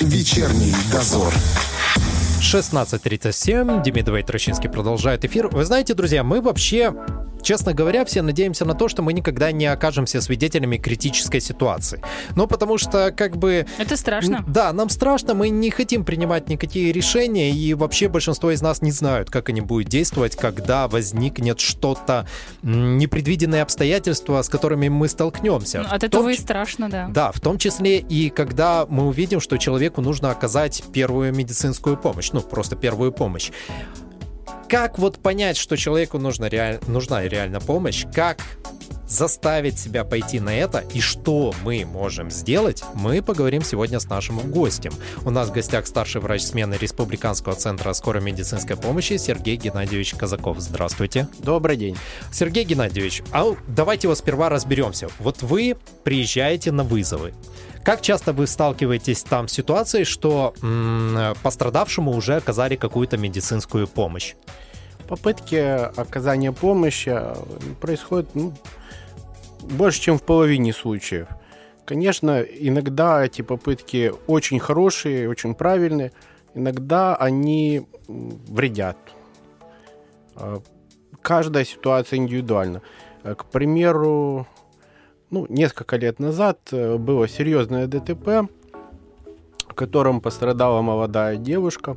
Вечерний дозор. 16.37. Демидовый Трощинский продолжает эфир. Вы знаете, друзья, мы вообще честно говоря, все надеемся на то, что мы никогда не окажемся свидетелями критической ситуации. Ну, потому что, как бы... Это страшно. Да, нам страшно, мы не хотим принимать никакие решения, и вообще большинство из нас не знают, как они будут действовать, когда возникнет что-то, непредвиденные обстоятельства, с которыми мы столкнемся. Ну, от этого том, и страшно, да. Да, в том числе и когда мы увидим, что человеку нужно оказать первую медицинскую помощь, ну, просто первую помощь как вот понять, что человеку нужна, реаль... нужна реально помощь, как заставить себя пойти на это и что мы можем сделать, мы поговорим сегодня с нашим гостем. У нас в гостях старший врач смены Республиканского центра скорой медицинской помощи Сергей Геннадьевич Казаков. Здравствуйте. Добрый день. Сергей Геннадьевич, а давайте вот сперва разберемся. Вот вы приезжаете на вызовы. Как часто вы сталкиваетесь там с ситуацией, что м- пострадавшему уже оказали какую-то медицинскую помощь? Попытки оказания помощи э, происходят ну, больше, чем в половине случаев. Конечно, иногда эти попытки очень хорошие, очень правильные, иногда они вредят. Э, каждая ситуация индивидуальна. Э, к примеру, ну, несколько лет назад э, было серьезное ДТП, в котором пострадала молодая девушка.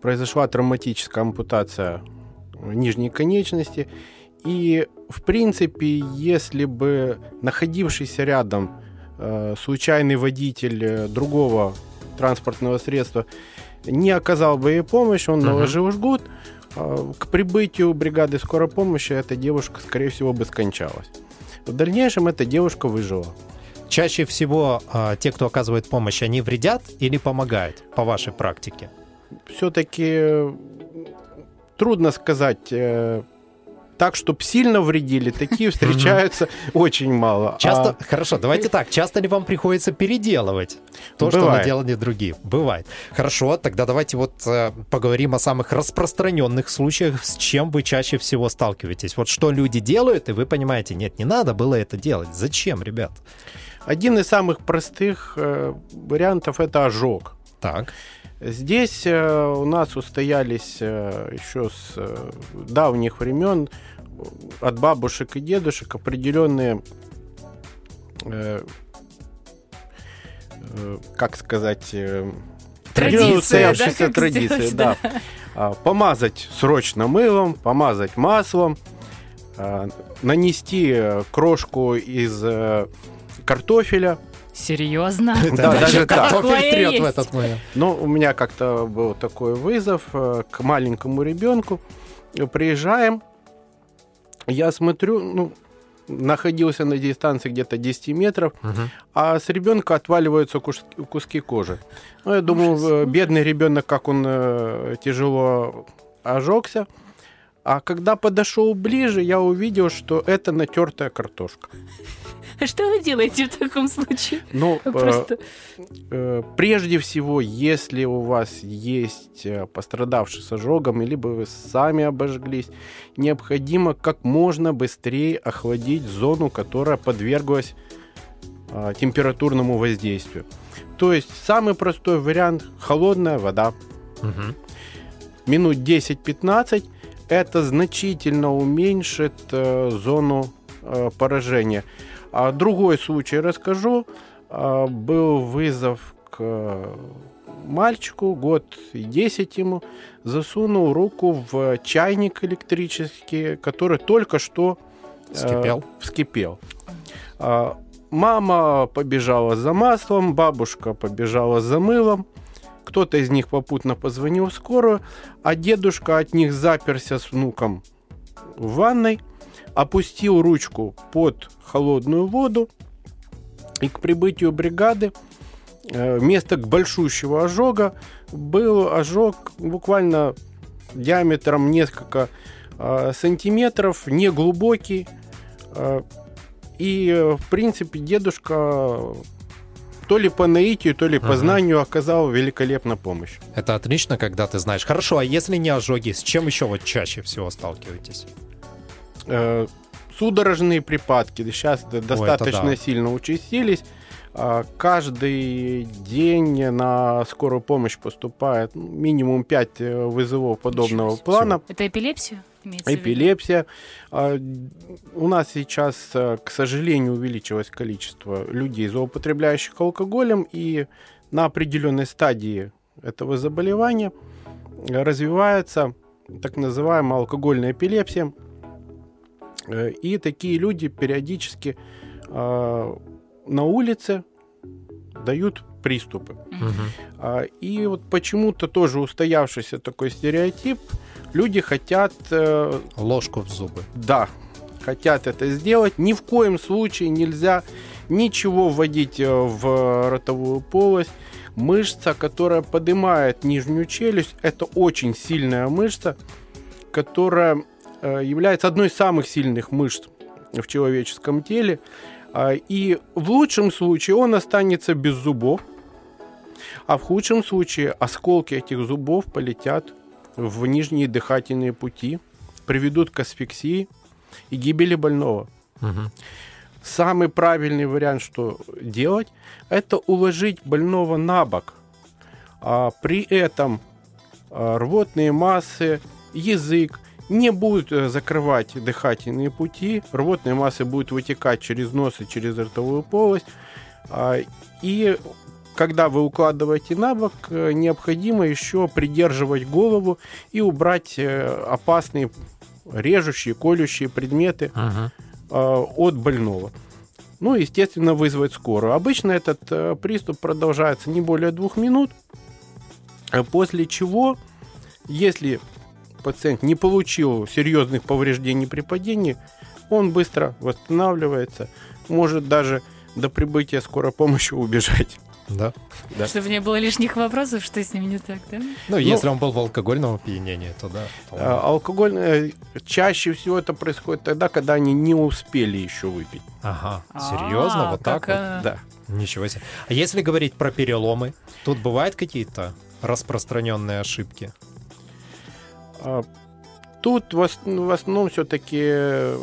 Произошла травматическая ампутация нижней конечности. И, в принципе, если бы находившийся рядом э, случайный водитель э, другого транспортного средства не оказал бы ей помощь, он uh-huh. наложил жгут, э, к прибытию бригады скорой помощи эта девушка, скорее всего, бы скончалась. В дальнейшем эта девушка выжила. Чаще всего э, те, кто оказывает помощь, они вредят или помогают, по вашей практике? Все-таки трудно сказать. Так, чтобы сильно вредили, такие встречаются очень мало. Часто, а... хорошо, давайте так, часто ли вам приходится переделывать то, Бывает. что наделали другие? Бывает. Хорошо, тогда давайте вот э, поговорим о самых распространенных случаях, с чем вы чаще всего сталкиваетесь. Вот что люди делают, и вы понимаете, нет, не надо было это делать. Зачем, ребят? Один из самых простых э, вариантов это ожог. Так. Здесь э, у нас устоялись э, еще с э, давних времен от бабушек и дедушек определенные, как сказать, э, традиция, да, традиции, сделать, да. да. Помазать срочно мылом, помазать маслом, а, нанести крошку из картофеля. Серьезно? Да, даже картофель трет в этот момент. Ну, у меня как-то был такой вызов э, к маленькому ребенку. Приезжаем, я смотрю, ну, находился на дистанции где-то 10 метров, угу. а с ребенка отваливаются куски, куски кожи. Ну, я думал, Ужас. бедный ребенок, как он э, тяжело ожегся. А когда подошел ближе, я увидел, что это натертая картошка. Что вы делаете в таком случае? Ну, э, Просто... э, прежде всего, если у вас есть э, пострадавший с ожогом, либо вы сами обожглись, необходимо как можно быстрее охладить зону, которая подверглась э, температурному воздействию. То есть самый простой вариант – холодная вода. Угу. Минут 10-15 это значительно уменьшит э, зону э, поражения. А другой случай расскажу. А, был вызов к мальчику, год и 10 ему, засунул руку в чайник электрический, который только что э, вскипел. Э, вскипел. Мама побежала за маслом, бабушка побежала за мылом. Кто-то из них попутно позвонил в скорую, а дедушка от них заперся с внуком в ванной – опустил ручку под холодную воду, и к прибытию бригады э, вместо большущего ожога был ожог буквально диаметром несколько э, сантиметров, неглубокий. Э, и, в принципе, дедушка то ли по наитию, то ли по знанию оказал великолепную помощь. Это отлично, когда ты знаешь. Хорошо, а если не ожоги, с чем еще вот чаще всего сталкиваетесь? э, судорожные припадки сейчас Ой, достаточно да. сильно участились. А, Каждый день на скорую помощь поступает ну, минимум 5 вызовов подобного Ничего плана. Это эпилепсия? Имеется? Эпилепсия. А, У нас сейчас, а, к сожалению, увеличилось количество людей, злоупотребляющих алкоголем, и на определенной стадии этого заболевания развивается так называемая алкогольная эпилепсия. Э, И такие люди периодически а, на улице дают приступы. А, И вот почему-то тоже устоявшийся такой стереотип. Люди хотят, э, Ложку в зубы. да, хотят это сделать. Ни в коем случае нельзя ничего вводить э, в ротовую полость. Мышца, которая поднимает нижнюю челюсть, это очень сильная мышца, которая э, является одной из самых сильных мышц в человеческом теле. А, И в лучшем случае он останется без зубов, а в худшем случае осколки этих зубов полетят в нижние дыхательные пути, приведут к асфиксии и гибели больного. Мгм. Самый правильный вариант, что делать, это уложить больного на бок. А при этом а, рвотные массы, язык не будут э, закрывать дыхательные пути, рвотные массы будут вытекать через нос и через ротовую полость. А, И когда вы укладываете на бок, э, необходимо еще придерживать голову и убрать э, опасные режущие, колющие предметы Мгм. э, от больного. Ну, естественно, вызвать скорую. Обычно этот приступ продолжается не более двух минут, после чего, если пациент не получил серьезных повреждений при падении, он быстро восстанавливается, может даже до прибытия скорой помощи убежать. Да. Да. Чтобы не было лишних вопросов, что с ним не так, да? Ну, если он был в алкогольном опьянении, то да. то Э, Алкоголь э, чаще всего это происходит тогда, когда они не успели еще выпить. Ага, серьезно, А, вот так вот? Да. Ничего себе. А если говорить про переломы, тут бывают какие-то распространенные ошибки? А, Тут в основном все-таки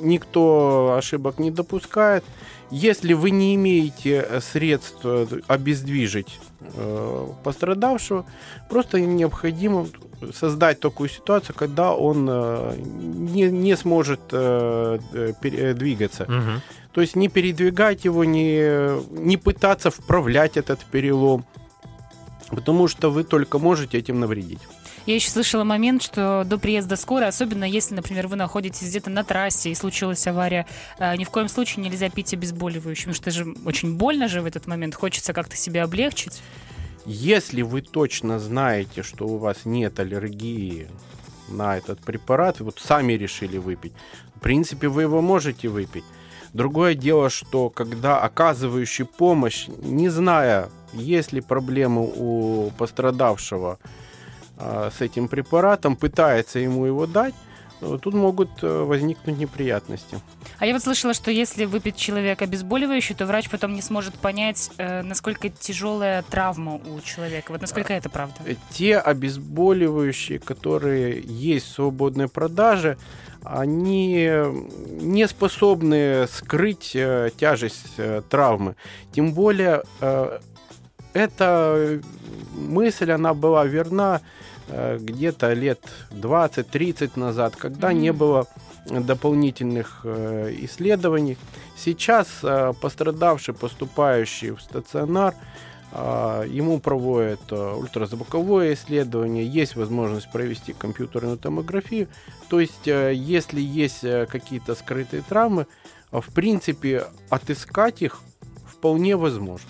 никто ошибок не допускает. Если вы не имеете э, средств э, обездвижить э, пострадавшего, просто необходимо создать такую ситуацию, когда он не, не сможет двигаться. Мгм. То есть не передвигать его, не, не пытаться вправлять этот перелом, потому что вы только можете этим навредить. Я еще слышала момент, что до приезда скорой, особенно если, например, вы находитесь где-то на трассе и случилась авария, э, ни в коем случае нельзя пить обезболивающее, потому что же очень больно же в этот момент, хочется как-то себя облегчить. Если вы точно знаете, что у вас нет аллергии на этот препарат, вот сами решили выпить, в принципе, вы его можете выпить. Другое дело, что когда оказывающий помощь, не зная, есть ли проблемы у пострадавшего а, с этим препаратом, пытается ему его дать, э, тут могут э, возникнуть неприятности. А я вот слышала, что если выпить человек обезболивающее, то врач потом не сможет понять, э, насколько тяжелая травма у человека. Вот насколько это правда? Те обезболивающие, которые есть в свободной продаже, они не способны скрыть тяжесть травмы. Тем более, эта мысль, она была верна где-то лет 20-30 назад, когда не Мгм. было дополнительных э, исследований. Сейчас э, пострадавший, поступающий в стационар, Ему проводят э, ультразвуковое исследование, есть возможность провести компьютерную томографию. То есть, э, если есть э, какие-то скрытые травмы, э, в принципе, отыскать их вполне возможно.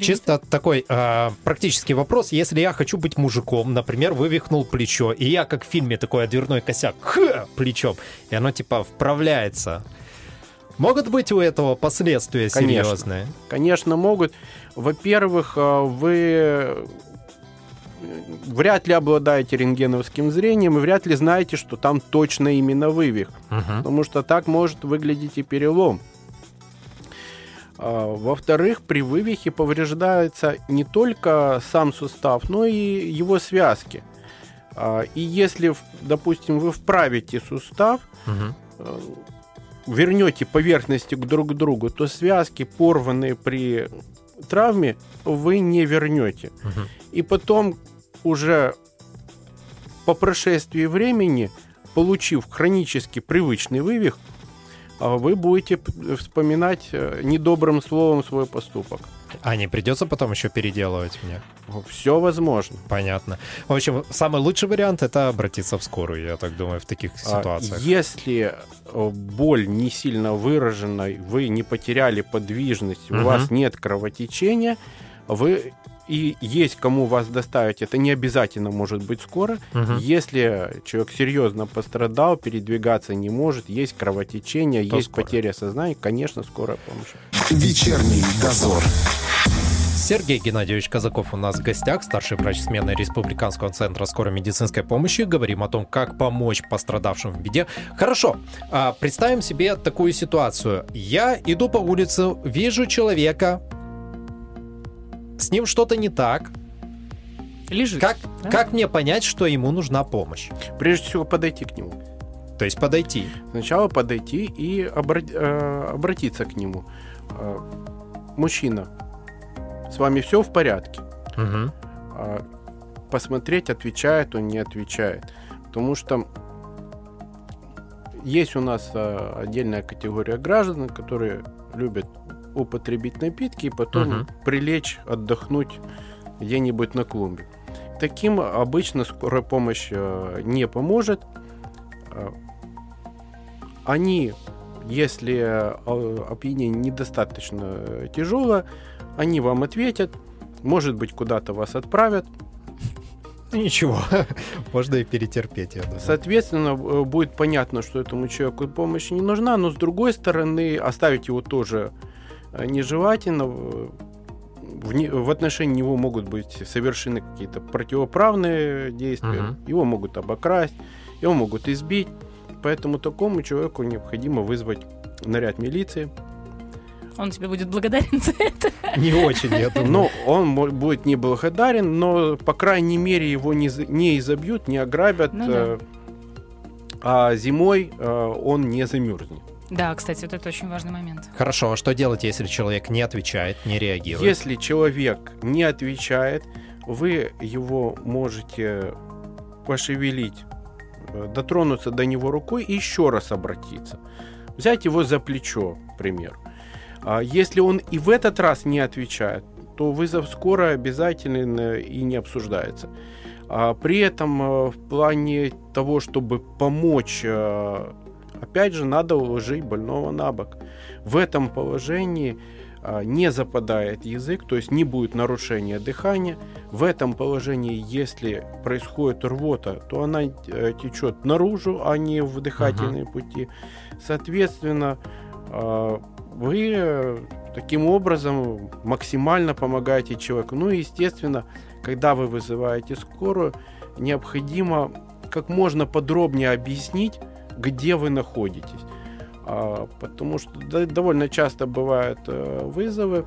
Чисто такой а, практический вопрос. Если я хочу быть мужиком, например, вывихнул плечо, и я, как в фильме, такой дверной косяк, ха, плечом, и оно типа вправляется. Могут быть у этого последствия Конечно. серьезные? Конечно, могут. Во-первых, э, вы э, вряд ли обладаете рентгеновским зрением и вряд ли знаете, что там точно именно вывих. Мгм. потому что так может выглядеть и перелом. А, Во-вторых, при вывихе повреждается не только сам сустав, но и его связки. А, И если, допустим, вы вправите сустав, э, вернете поверхности друг к другу, то связки, порванные при травме, вы не вернете. Мгм. И потом уже по прошествии времени, получив хронически привычный вывих, вы будете вспоминать э, недобрым словом свой поступок. А не придется потом еще переделывать мне? Все возможно. Понятно. В общем, самый лучший вариант это обратиться в скорую, я так думаю, в таких А, ситуациях. Если э, боль не сильно выражена, вы не потеряли подвижность, Мгм. у вас нет кровотечения, вы и есть кому вас доставить, это не обязательно может быть скоро. Мгм. Если человек серьезно пострадал, передвигаться не может, есть кровотечение, То есть скорая. потеря сознания, конечно, скорая помощь. Вечерний дозор. Сергей Геннадьевич Казаков у нас в гостях, старший врач смены Республиканского центра скорой медицинской помощи. Говорим о том, как помочь пострадавшим в беде. Хорошо, а, представим себе такую ситуацию. Я иду по улице, вижу человека, с ним что-то не так. Лежит. Как, Да. как мне понять, что ему нужна помощь? Прежде всего подойти к нему. То есть подойти. Сначала подойти и обра- э, обратиться к нему. Э, Мужчина, с вами все в порядке? Мгм. а, посмотреть, отвечает он, не отвечает. Потому что есть у нас а, отдельная категория граждан, которые любят употребить напитки и потом Мгм. прилечь, отдохнуть где-нибудь на клумбе. Таким обычно скорая помощь а, не поможет. А, Они, если а, опьянение недостаточно тяжелое, они вам ответят, может быть, куда-то вас отправят. Ничего, можно и перетерпеть, я думаю. Соответственно, э, будет понятно, что этому человеку помощь не нужна, но с другой стороны, оставить его тоже э, нежелательно. В- не- отношении него могут быть совершены какие-то противоправные действия, Мгм. его могут обокрасть, его могут избить. Поэтому такому человеку необходимо вызвать наряд милиции. Он тебе будет благодарен за это. Не очень, я думаю. Но он будет неблагодарен, но, по крайней мере, его не, не изобьют, не ограбят. Ну да. э, А зимой э, он не замерзнет. Да, кстати, вот это очень важный момент. Хорошо, а что делать, если человек не отвечает, не реагирует? Если человек не отвечает, вы его можете пошевелить, э, дотронуться до него рукой и еще раз обратиться. Взять его за плечо, к примеру. А Если он и в этот раз не отвечает, то вызов скорой обязателен э, и не обсуждается. А При этом э, в плане того, чтобы помочь, опять же, надо уложить больного на бок. В этом положении а, не западает язык, то есть не будет нарушения дыхания. В этом положении, если происходит рвота, то она э, течет наружу, а не в дыхательные пути. Соответственно, а, вы э, таким образом максимально помогаете человеку. Ну и, естественно, когда вы вызываете скорую, необходимо как можно подробнее объяснить, где вы находитесь. А, потому что довольно часто бывают э, вызовы,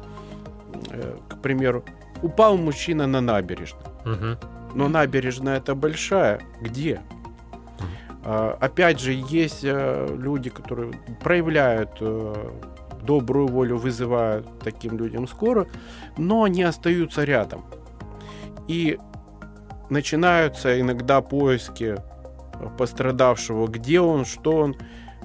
э, к примеру, упал мужчина на набережной, Мгм. но набережная это большая, где? А, опять же, есть э, люди, которые проявляют добрую волю, вызывают таким людям скорую, но они остаются рядом. И начинаются иногда поиски пострадавшего, где он, что он.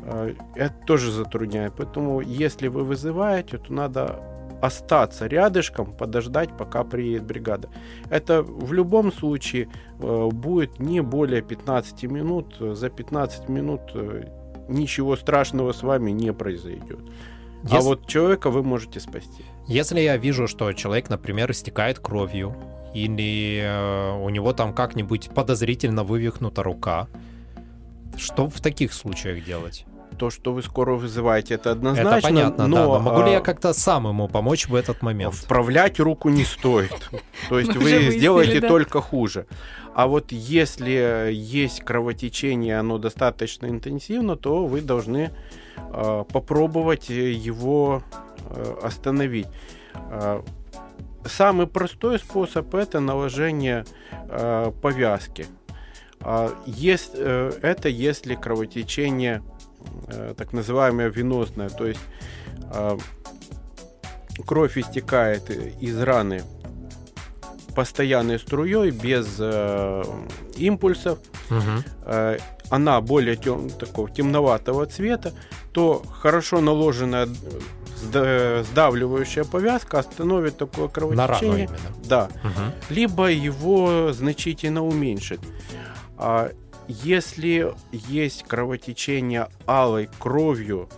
Э, Это тоже затрудняет. Поэтому, если вы вызываете, то надо остаться рядышком, подождать, пока приедет бригада. Это в любом случае э, будет не более 15 минут. За 15 минут э, ничего страшного с вами не произойдет. А Если- вот человека вы можете спасти. Если я вижу, что человек, например, истекает кровью, или э, у него там как-нибудь подозрительно вывихнута рука, что в таких случаях делать? То, что вы скоро вызываете, это однозначно. Это понятно, но, да. Но могу ли я как-то сам ему помочь в этот момент? Вправлять руку не стоит. То есть вы сделаете только хуже. А вот если есть кровотечение, оно достаточно интенсивно, то вы должны э, попробовать э, его э, остановить. Э, Самый простой способ это наложение э, повязки. А есть, э, это если кровотечение э, так называемая венозная, то есть э, кровь истекает из раны постоянной струей, без э, импульсов, Мгм. э, она более тем, такого темноватого цвета, то хорошо наложенная э, сдавливающая повязка остановит такое На рану кровотечение. именно. Да, Мгм. либо его значительно уменьшит. А если есть кровотечение алой кровью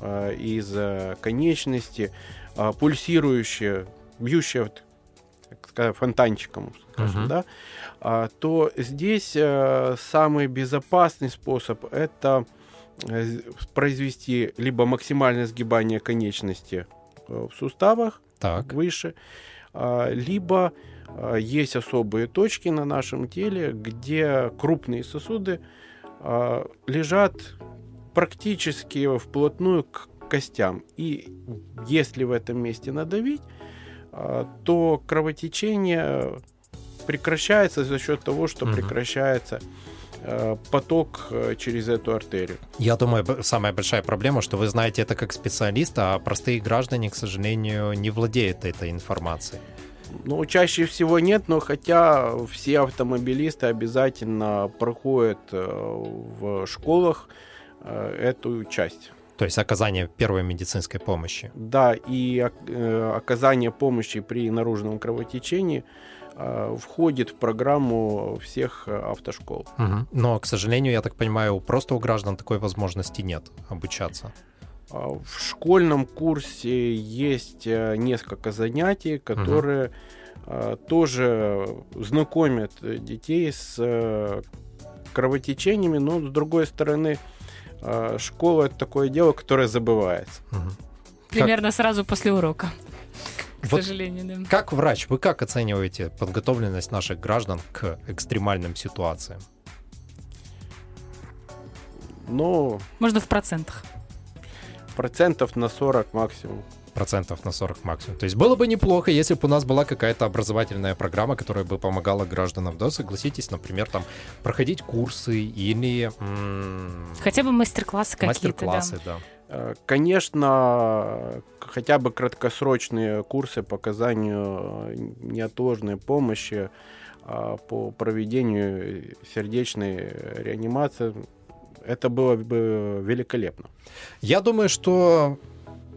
э, из э, конечности, а, пульсирующее, бьющее, так сказать, фонтанчиком, скажем, Мгм. да, а, то здесь э, самый безопасный способ это произвести либо максимальное сгибание конечности э, в суставах, Так. выше, а, либо а, есть особые точки на нашем теле, где крупные сосуды а, лежат практически вплотную к костям. И если в этом месте надавить, то кровотечение прекращается за счет того, что Мгм. прекращается поток э, через эту артерию. Я думаю, самая большая проблема, что вы знаете это как специалист, а простые граждане, к сожалению, не владеют этой информацией. Ну, чаще всего нет, но хотя все автомобилисты обязательно проходят э, в школах э, эту часть. То есть оказание первой медицинской помощи. Да, и ок- э, оказание помощи при наружном кровотечении э, входит в программу всех э, автошкол. Мгм. Но, к сожалению, я так понимаю, просто у граждан такой возможности нет обучаться. А В школьном курсе есть э, несколько занятий, которые э, тоже знакомят э, детей с э, кровотечениями, но с другой стороны, э, школа это такое дело, которое забывается. Мгм. Примерно сразу после урока. К Вот сожалению, да. Как врач, вы как оцениваете подготовленность наших граждан к экстремальным ситуациям? Но Можно в процентах. процентов на 40 максимум. Процентов на 40 максимум. То есть было бы неплохо, если бы у нас была какая-то образовательная программа, которая бы помогала гражданам, да, согласитесь, например, там, проходить курсы или м, Хотя бы мастер-классы какие-то, да. мастер-классы, да. Э, Конечно, хотя бы краткосрочные курсы по оказанию э, неотложной помощи а, по проведению сердечной реанимации, это было бы великолепно. Я думаю, что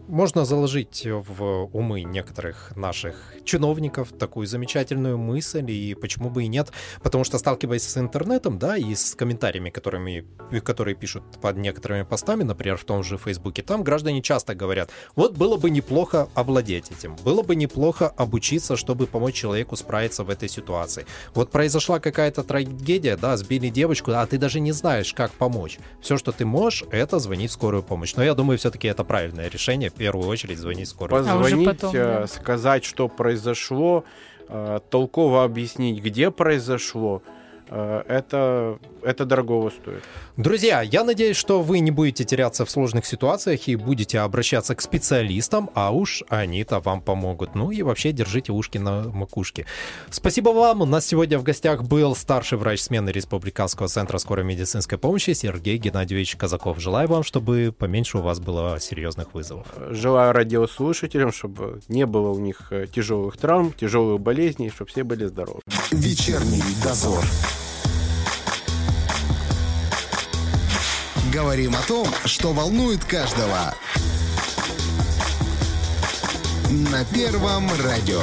можно заложить в умы некоторых наших чиновников такую замечательную мысль, и почему бы и нет, потому что сталкиваясь с интернетом, да, и с комментариями, которыми, которые пишут под некоторыми постами, например, в том же Фейсбуке, там граждане часто говорят, вот было бы неплохо овладеть этим, было бы неплохо обучиться, чтобы помочь человеку справиться в этой ситуации. Вот произошла какая-то трагедия, да, сбили девочку, а ты даже не знаешь, как помочь. Все, что ты можешь, это звонить в скорую помощь. Но я думаю, все-таки это правильное решение, первую очередь звонить А уже Позвонить, потом, э, да. сказать, что произошло, э, толково объяснить, где произошло, э, это, это дорогого стоит. Друзья, я надеюсь, что вы не будете теряться в сложных ситуациях и будете обращаться к специалистам, а уж они-то вам помогут. Ну и вообще держите ушки на макушке. Спасибо вам. У нас сегодня в гостях был старший врач смены Республиканского центра скорой медицинской помощи Сергей Геннадьевич Казаков. Желаю вам, чтобы поменьше у вас было серьезных вызовов. Желаю радиослушателям, чтобы не было у них э, тяжелых травм, тяжелых болезней, чтобы все были здоровы. Вечерний дозор. Говорим о том, что волнует каждого. На первом радио.